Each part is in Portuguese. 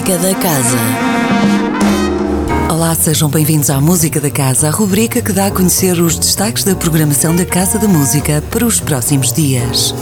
Música da Casa. Olá, sejam bem-vindos à Música da Casa, a rubrica que dá a conhecer os destaques da programação da Casa da Música para os próximos dias.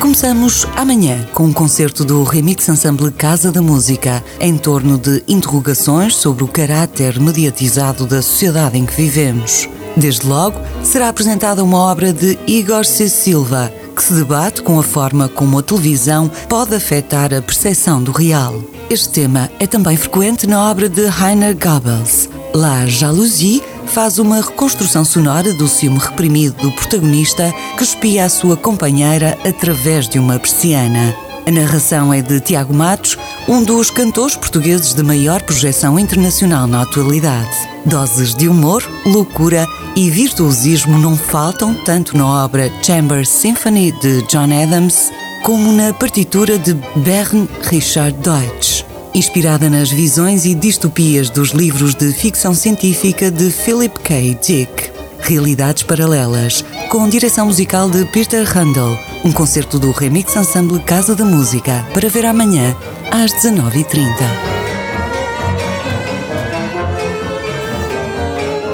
Começamos amanhã com um concerto do Remix Ensemble Casa da Música, em torno de interrogações sobre o caráter mediatizado da sociedade em que vivemos. Desde logo, será apresentada uma obra de Igor C. Silva, que se debate com a forma como a televisão pode afetar a percepção do real. Este tema é também frequente na obra de Heiner Goebbels. La Jalousie faz uma reconstrução sonora do ciúme reprimido do protagonista que espia a sua companheira através de uma persiana. A narração é de Tiago Matos, um dos cantores portugueses de maior projeção internacional na atualidade. Doses de humor, loucura e virtuosismo não faltam tanto na obra Chamber Symphony de John Adams como na partitura de Bernd Richard Deutsch. Inspirada nas visões e distopias dos livros de ficção científica de Philip K. Dick. Realidades Paralelas, com direção musical de Peter Handel, um concerto do Remix Ensemble Casa da Música, para ver amanhã, às 19h30.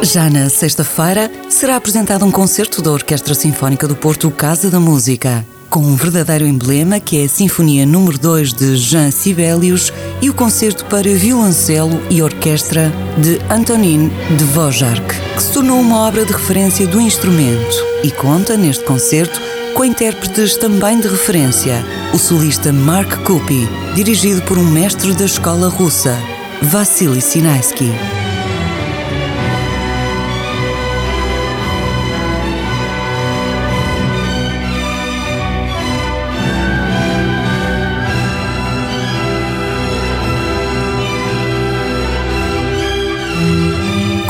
Já na sexta-feira, será apresentado um concerto da Orquestra Sinfónica do Porto Casa da Música, com um verdadeiro emblema que é a Sinfonia número 2 de Jean Sibelius e o concerto para violoncelo e orquestra de Antonin Dvorak, que se tornou uma obra de referência do instrumento e conta neste concerto com intérpretes também de referência, o solista Mark Kupi, dirigido por um mestre da escola russa, Vassily Sinaisky.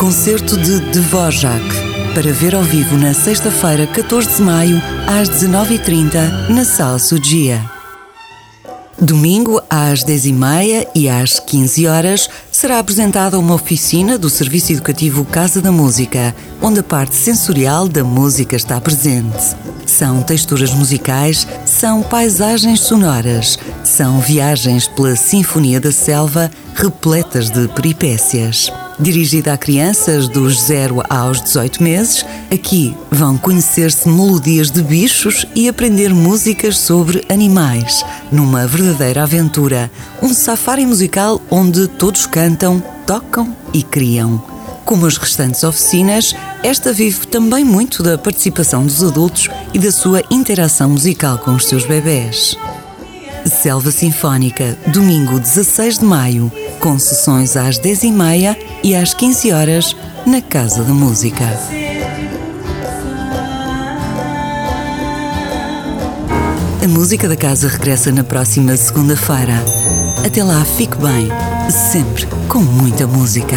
Concerto de Dvorak, para ver ao vivo na sexta-feira, 14 de maio, às 19h30, na Sala Sugia. Domingo, às 10h30 e às 15 horas, será apresentada uma oficina do Serviço Educativo Casa da Música, onde a parte sensorial da música está presente. São texturas musicais, são paisagens sonoras, são viagens pela Sinfonia da Selva repletas de peripécias. Dirigida a crianças dos 0 aos 18 meses, aqui vão conhecer-se melodias de bichos e aprender músicas sobre animais, numa verdadeira aventura, um safari musical onde todos cantam, tocam e criam. Como as restantes oficinas, esta vive também muito da participação dos adultos e da sua interação musical com os seus bebés. Selva Sinfónica, domingo 16 de maio, com sessões às 10h30 e às 15 horas na Casa da Música. A música da casa regressa na próxima segunda-feira. Até lá, fique bem, sempre com muita música.